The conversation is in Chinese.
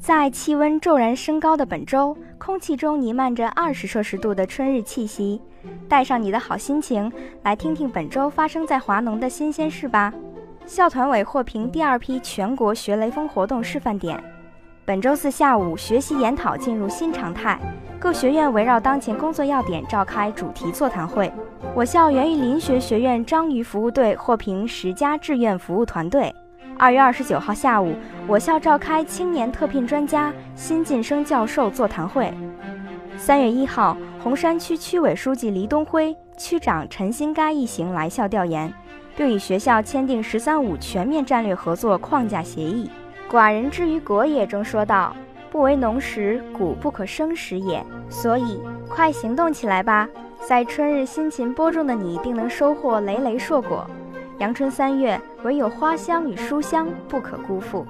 在气温骤然升高的本周，空气中弥漫着二十摄氏度的春日气息。带上你的好心情，来听听本周发生在华农的新鲜事吧。校团委获评第二批全国学雷锋活动示范点。本周四下午，学习研讨进入新常态，各学院围绕当前工作要点召开主题座谈会。我校园艺林学学院章鱼服务队获评十佳志愿服务团队。二月二十九号下午，我校召开青年特聘专家、新晋生教授座谈会。三月一号，洪山区区委书记黎东辉、区长陈新该一行来校调研，并与学校签订“十三五”全面战略合作框架协议。寡人之于国也中说道：“不为农时，谷不可生食也。”所以，快行动起来吧！在春日辛勤播种的你，定能收获累累硕果。阳春三月，唯有花香与书香不可辜负。